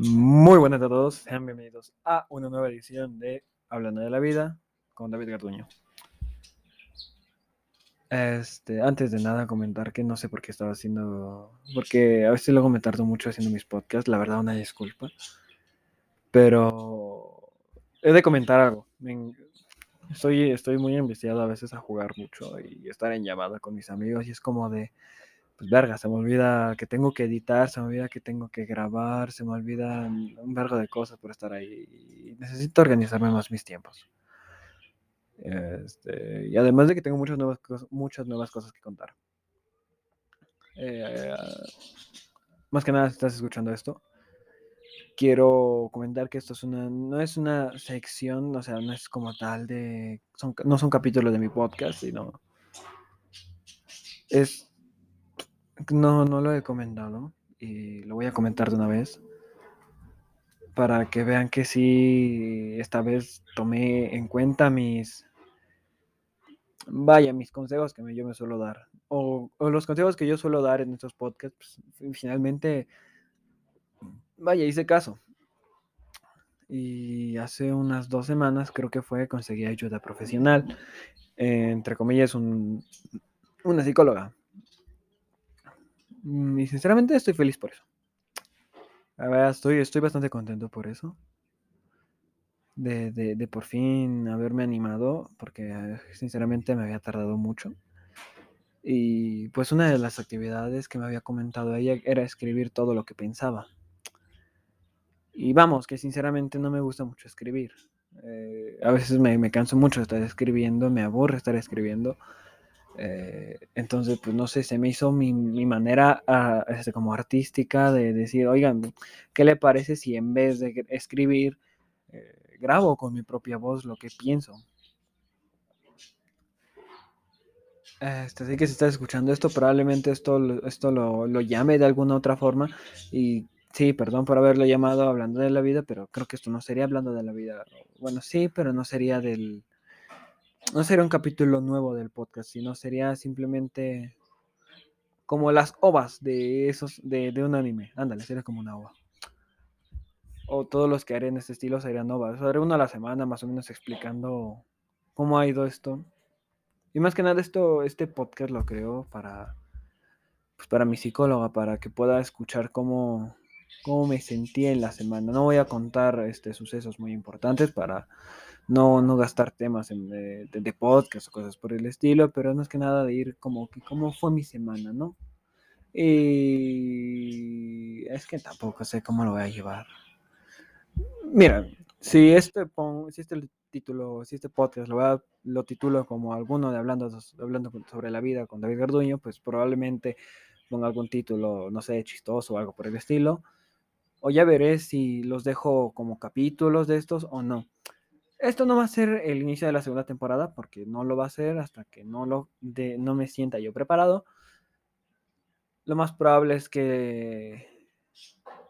Muy buenas a todos, sean bienvenidos a una nueva edición de Hablando de la Vida con David Garduño. Este, antes de nada comentar que no sé por qué estaba haciendo, porque a veces luego me tardo mucho haciendo mis podcasts, la verdad una disculpa, pero he de comentar algo. Estoy, estoy muy enviciado a veces a jugar mucho y estar en llamada con mis amigos y es como de, pues verga, se me olvida que tengo que editar, se me olvida que tengo que grabar, se me olvida un vergo de cosas por estar ahí. necesito organizarme más mis tiempos. Este, y además de que tengo muchas nuevas, muchas nuevas cosas que contar. Eh, más que nada, si estás escuchando esto, quiero comentar que esto es una, no es una sección, o sea, no es como tal de, son, no son capítulos de mi podcast, sino es no, no lo he comentado y lo voy a comentar de una vez para que vean que sí, esta vez tomé en cuenta mis, vaya, mis consejos que yo me suelo dar, o, los consejos que yo suelo dar en estos podcasts, pues, finalmente, vaya, hice caso. Y hace unas dos semanas creo que fue, conseguí ayuda profesional, entre comillas, un, una psicóloga. Mm, y sinceramente estoy feliz por eso. Estoy, estoy bastante contento por eso. De, de, por fin haberme animado, porque sinceramente me había tardado mucho. Y pues una de las actividades que me había comentado ella era escribir todo lo que pensaba. Y vamos, que sinceramente no me gusta mucho escribir. Eh, a veces me, me, canso mucho de estar escribiendo, me aburre estar escribiendo. Eh, entonces, pues no sé, se me hizo mi, manera ah, este, como artística de decir, oigan, ¿qué le parece si en vez de escribir, eh, grabo con mi propia voz lo que pienso? Este, así que si estás escuchando esto, probablemente esto, esto lo, lo llame de alguna otra forma. Y sí, perdón por haberlo llamado hablando de la vida, pero creo que esto no sería hablando de la vida. Bueno, sí, pero no sería del, no sería un capítulo nuevo del podcast, sino sería simplemente como las ovas de esos, de, un anime. Ándale, sería como una ova. O todos los que haré en este estilo serían ovas. haré una a la semana más o menos explicando cómo ha ido esto. Y más que nada esto, este podcast lo creo para, pues para mi psicóloga, para que pueda escuchar cómo, cómo me sentía en la semana. No voy a contar este, sucesos muy importantes para no, no gastar temas en, de, podcast o cosas por el estilo, pero es que nada de ir como que cómo fue mi semana, ¿no? Y es que tampoco sé cómo lo voy a llevar. Mira, si este, si este título, si este podcast lo, a, lo titulo como alguno de hablando, hablando sobre la vida con David Garduño, pues probablemente ponga algún título, no sé, chistoso o algo por el estilo. O ya veré si los dejo como capítulos de estos o no. Esto no va a ser el inicio de la segunda temporada porque no lo va a ser hasta que no, lo no me sienta yo preparado. Lo más probable es que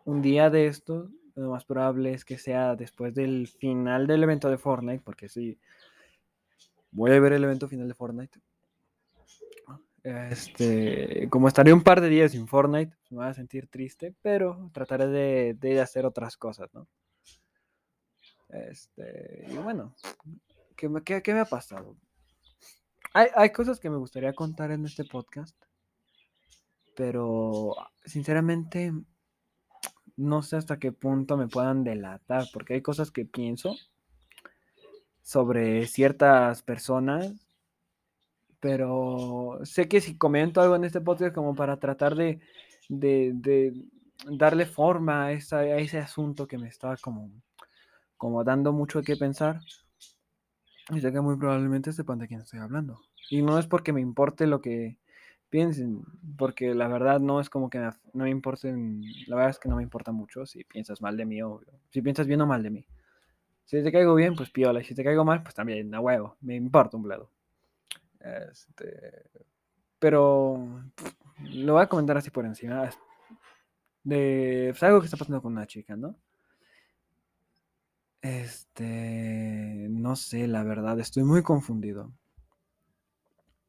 un día de esto, lo más probable es que sea después del final del evento de Fortnite, porque sí, voy a ver el evento final de Fortnite. Este, como estaré un par de días sin Fortnite, me voy a sentir triste, pero trataré de, de hacer otras cosas, ¿no? Este, y bueno, ¿qué me, qué, me ha pasado? Hay, hay, cosas que me gustaría contar en este podcast, pero sinceramente no sé hasta qué punto me puedan delatar, porque hay cosas que pienso sobre ciertas personas, pero sé que si comento algo en este podcast como para tratar de, de, de darle forma a, a ese asunto que me está como como dando mucho que pensar. Y sé que muy probablemente sepan de quién estoy hablando. Y no es porque me importe lo que piensen, porque la verdad no es como que no me importen, la verdad es que no me importa mucho si piensas mal de mí o si piensas bien o mal de mí. Si te caigo bien, pues piola, y si te caigo mal, pues también, a huevo, me importa un bledo. Este, pero lo voy a comentar así por encima. De pues, algo que está pasando con una chica, ¿no? Este, no sé, la verdad, estoy muy confundido.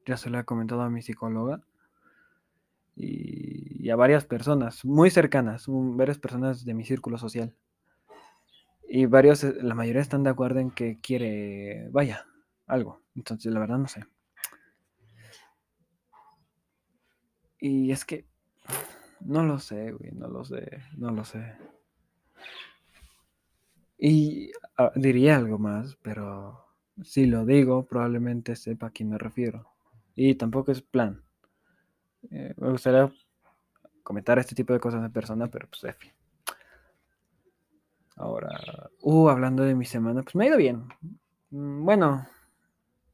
Ya se lo he comentado a mi psicóloga. Y, a varias personas muy cercanas, varias personas de mi círculo social. Y varios, eh, la mayoría están de acuerdo en que quiere, vaya, algo. Entonces, la verdad no sé. Y es que, no lo sé, güey, no lo sé, no lo sé. Y ah, diría algo más, pero si lo digo, probablemente sepa a quién me refiero. Y tampoco es plan. Eh, me gustaría comentar este tipo de cosas en persona, pero pues F. Ahora, uh, hablando de mi semana, pues me ha ido bien. Mm, bueno,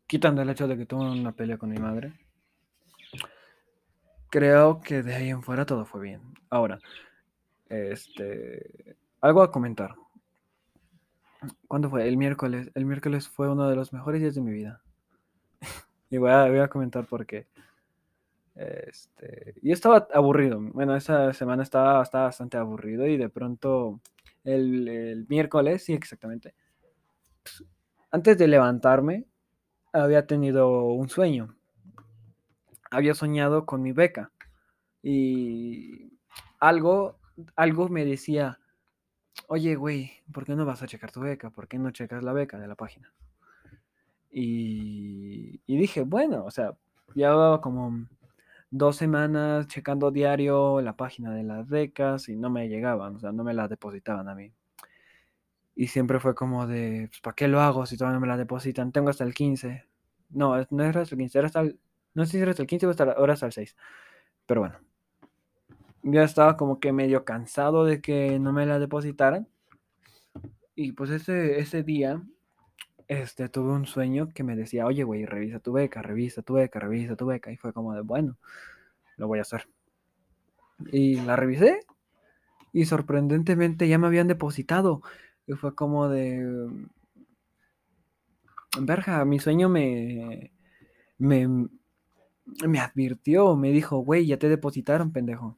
quitando el hecho de que tuve una pelea con mi madre. Creo que de ahí en fuera todo fue bien. Ahora, este, algo a comentar. ¿Cuándo fue? El miércoles. El miércoles fue uno de los mejores días de mi vida. y voy a, comentar por qué. Este, y estaba aburrido. Bueno, esa semana estaba, estaba bastante aburrido y de pronto el, miércoles, sí, exactamente. Antes de levantarme, había tenido un sueño. Había soñado con mi beca y algo, algo me decía, oye, güey, ¿por qué no vas a checar tu beca? ¿Por qué no checas la beca de la página? Y, y dije, bueno, o sea, ya como dos semanas checando diario la página de las becas y no me llegaban, o sea, no me la depositaban a mí. Y siempre fue como de, pues, ¿para qué lo hago si todavía no me la depositan? Tengo hasta el 15. No, no era hasta el 15, era hasta el, no sé si era hasta el 15 o hasta, ahora hasta el 6. Pero bueno, ya estaba como que medio cansado de que no me la depositaran. Y pues ese, ese día este, tuve un sueño que me decía, oye, güey, revisa tu beca, revisa tu beca, revisa tu beca. Y fue como de, bueno, lo voy a hacer. Y la revisé y sorprendentemente ya me habían depositado. Y fue como de, verja, mi sueño me, me, me advirtió, me dijo, güey, ya te depositaron, pendejo.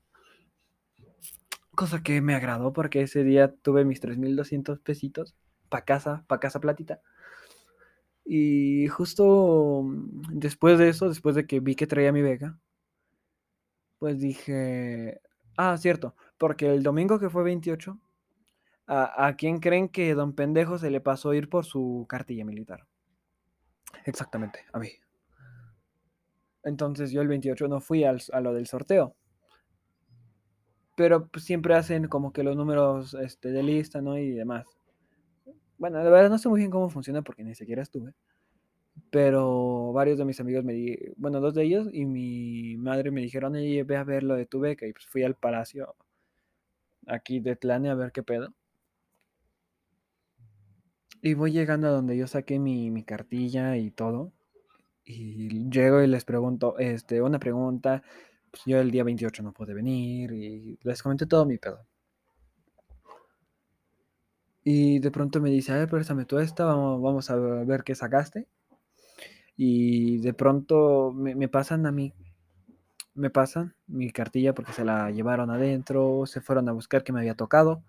Cosa que me agradó porque ese día tuve mis 3.200 pesitos pa' casa, pa' casa platita. Y justo mm, después de eso, después de que vi que traía mi beca, pues dije, ah, cierto, porque el domingo que fue 28, ¿a, quién creen que don pendejo se le pasó ir por su cartilla militar? Exactamente, a mí. Entonces yo el 28 no fui al, a lo del sorteo. Pero pues, siempre hacen como que los números este, de lista, ¿no? Y demás. Bueno, de verdad no sé muy bien cómo funciona porque ni siquiera estuve. Pero varios de mis amigos me di, bueno, dos de ellos y mi madre me dijeron, oye, ve a ver lo de tu beca. Y pues fui al palacio aquí de Tlane a ver qué pedo. Y voy llegando a donde yo saqué mi, mi cartilla y todo. Y llego y les pregunto, este, una pregunta. Yo el día 28 no pude venir y les comenté todo mi pedo. Y de pronto me dice, a ver, préstame tú esta, vamos, vamos a ver qué sacaste. Y de pronto me, pasan a mí, me pasan mi cartilla porque se la llevaron adentro, se fueron a buscar que me había tocado.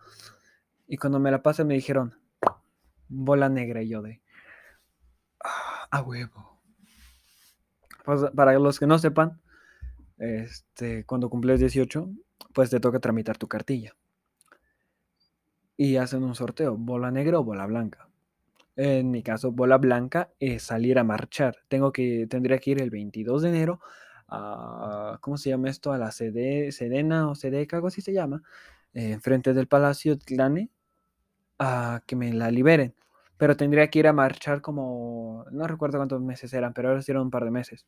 Y cuando me la pasan me dijeron, bola negra y yo de, ah, a huevo. Pues, para los que no sepan, este, cuando cumples 18, pues te toca tramitar tu cartilla y hacen un sorteo, bola negra o bola blanca. En mi caso, bola blanca es salir a marchar. Tengo que, tendría que ir el 22 de enero a, ¿cómo se llama esto? A la sede, Sedena o Sedeca, algo así se llama, enfrente del Palacio Tlane, a que me la liberen. Pero tendría que ir a marchar como, no recuerdo cuántos meses eran, pero ahora sí eran un par de meses.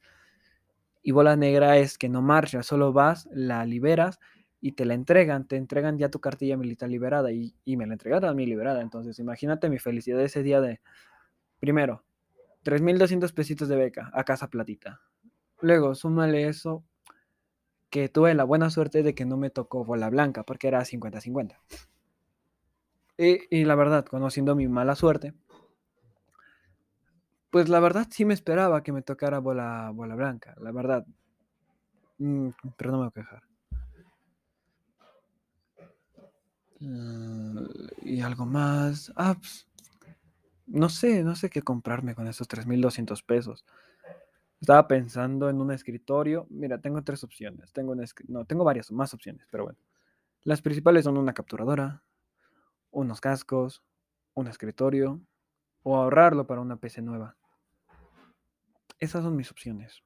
Y bola negra es que no marcha, solo vas, la liberas y te la entregan, te entregan ya tu cartilla militar liberada y, me la entregaron a mí liberada. Entonces, imagínate mi felicidad ese día de, primero, 3.200 pesitos de beca a casa platita. Luego, súmale eso, que tuve la buena suerte de que no me tocó bola blanca, porque era 50-50. Y, la verdad, conociendo mi mala suerte, pues la verdad sí me esperaba que me tocara bola, bola blanca, la verdad. Mm, pero no me voy a quejar. Mm, y algo más. Ah, pues, no sé, no sé qué comprarme con esos 3.200 pesos. Estaba pensando en un escritorio. Mira, tengo tres opciones. Tengo no, tengo varias más opciones, pero bueno. Las principales son una capturadora, unos cascos, un escritorio o ahorrarlo para una PC nueva. Esas son mis opciones.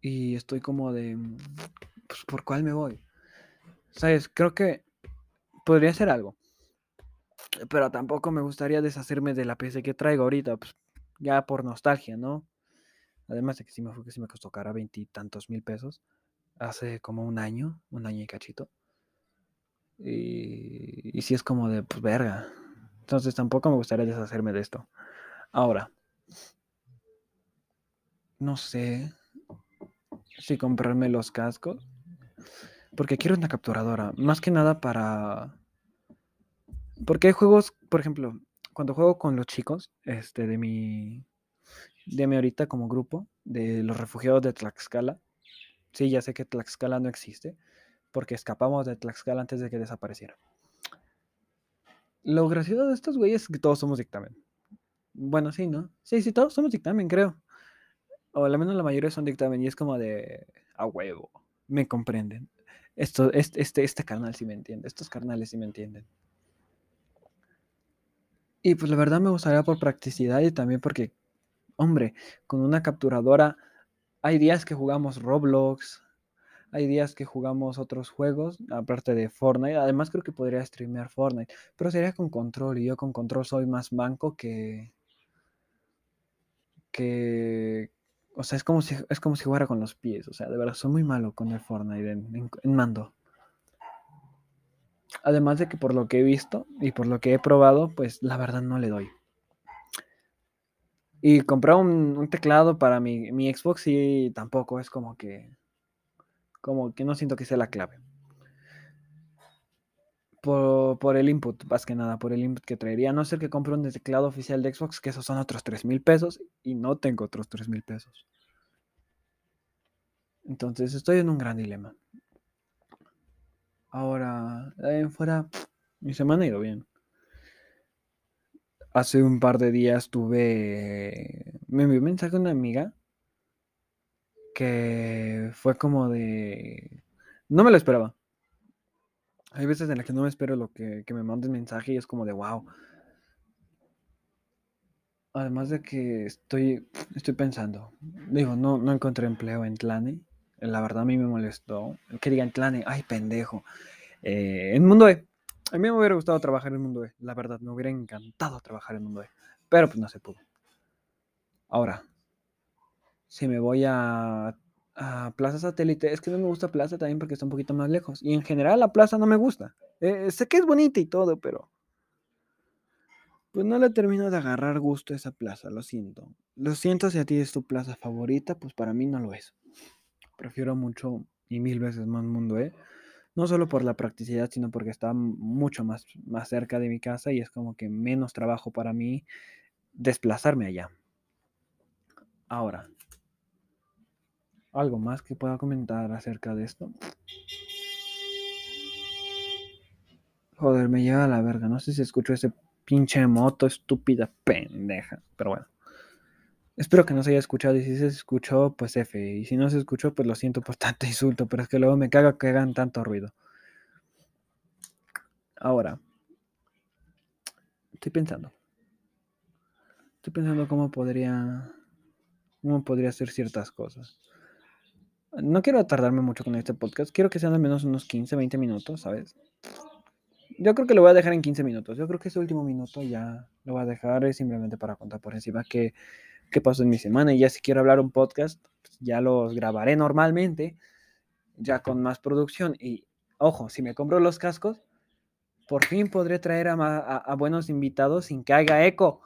Y estoy como de, mm, pues, ¿por cuál me voy? ¿Sabes? Creo que podría ser algo. Pero tampoco me gustaría deshacerme de la PC que traigo ahorita, pues, ya por nostalgia, ¿no? Además de que sí me fue que sí me costó cara veintitantos mil pesos. Hace como un año, un año y cachito. Y, y sí es como de, pues, verga. Entonces tampoco me gustaría deshacerme de esto. Ahora, no sé si comprarme los cascos. Porque quiero una capturadora. Más que nada para... Porque hay juegos, por ejemplo, cuando juego con los chicos, este, de mi, de mi ahorita como grupo, de los refugiados de Tlaxcala. Sí, ya sé que Tlaxcala no existe, porque escapamos de Tlaxcala antes de que desapareciera. Lo gracioso de estos güeyes es que todos somos dictamen. Bueno, sí, ¿no? Sí, sí, todos somos dictamen, creo. O al menos la mayoría son dictamen y es como de a huevo. Me comprenden. Esto, este, este, este carnal sí me entiende. Estos carnales sí me entienden. Y pues la verdad me gustaría por practicidad y también porque, hombre, con una capturadora hay días que jugamos Roblox, hay días que jugamos otros juegos, aparte de Fortnite. Además creo que podría streamear Fortnite, pero sería con control y yo con control soy más banco que que o sea, es como si es como si jugara con los pies, o sea, de verdad soy muy malo con el Fortnite en, mando. Además de que por lo que he visto y por lo que he probado, pues la verdad no le doy. Y comprar un, teclado para mi, mi Xbox y tampoco es como que como que no siento que sea la clave. Por, el input, más que nada, por el input que traería. no ser que compre un teclado oficial de Xbox, que esos son otros 3 mil pesos, y no tengo otros 3 mil pesos. Entonces estoy en un gran dilema. Ahora, fuera, mi semana ha ido bien. Hace un par de días tuve. Me envió un mensaje a una amiga que fue como de... No me lo esperaba. Hay veces en las que no me espero lo que, me manden mensaje y es como de wow. Además de que estoy, estoy pensando, digo, no, no encontré empleo en Tlane. La verdad a mí me molestó. Que diga en Tlane, ay pendejo. Eh, en Mundo E. A mí me hubiera gustado trabajar en Mundo E. La verdad, me hubiera encantado trabajar en Mundo E. Pero pues no se pudo. Ahora, si me voy a, Plaza Satélite, es que no me gusta Plaza también porque está un poquito más lejos. Y en general la plaza no me gusta. Eh, sé que es bonita y todo, pero pues no le termino de agarrar gusto a esa plaza, lo siento. Lo siento si a ti es tu plaza favorita, pues para mí no lo es. Prefiero mucho y mil veces más Mundo ¿eh? No solo por la practicidad, sino porque está mucho más, más cerca de mi casa y es como que menos trabajo para mí desplazarme allá. Ahora, ¿Algo más que pueda comentar acerca de esto? Joder, me lleva la verga. No sé si escucho ese pinche moto estúpida pendeja. Pero bueno. Espero que no se haya escuchado. Y si se escuchó, pues F. Y si no se escuchó, pues lo siento por tanto insulto. Pero es que luego me caga que hagan tanto ruido. Ahora. Estoy pensando. Estoy pensando cómo podría. cómo podría hacer ciertas cosas. No quiero tardarme mucho con este podcast. Quiero que sean al menos unos 15, 20 minutos, ¿sabes? Yo creo que lo voy a dejar en 15 minutos. Yo creo que ese último minuto ya lo voy a dejar simplemente para contar por encima qué, qué pasó en mi semana. Y ya si quiero hablar un podcast, pues ya los grabaré normalmente, ya con más producción. Y ojo, si me compro los cascos, por fin podré traer a, a buenos invitados sin que haga eco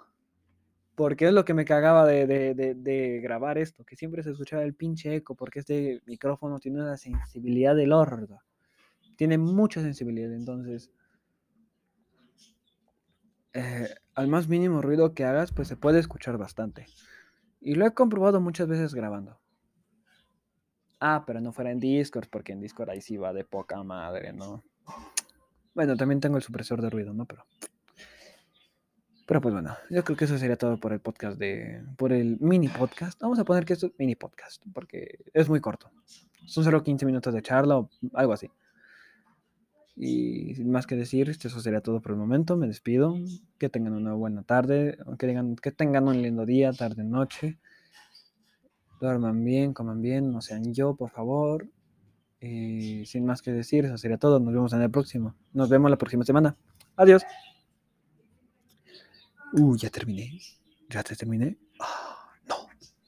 porque es lo que me cagaba de, grabar esto, que siempre se escuchaba el pinche eco, porque este micrófono tiene una sensibilidad del ordo. Tiene mucha sensibilidad, entonces, eh, al más mínimo ruido que hagas, pues se puede escuchar bastante. Y lo he comprobado muchas veces grabando. Ah, pero no fuera en Discord, porque en Discord ahí sí va de poca madre, ¿no? Bueno, también tengo el supresor de ruido, ¿no? Pero Pero pues bueno, yo creo que eso sería todo por el podcast de, por el mini podcast. Vamos a poner que es mini podcast, porque es muy corto. Son solo 15 minutos de charla o algo así. Y sin más que decir, eso sería todo por el momento. Me despido. Que tengan una buena tarde, que tengan, que tengan un lindo día, tarde, noche. Duerman bien, coman bien, no sean yo, por favor. Y sin más que decir, eso sería todo. Nos vemos en el próximo. Nos vemos la próxima semana. Adiós. Uh, ya terminé. Ya te terminé.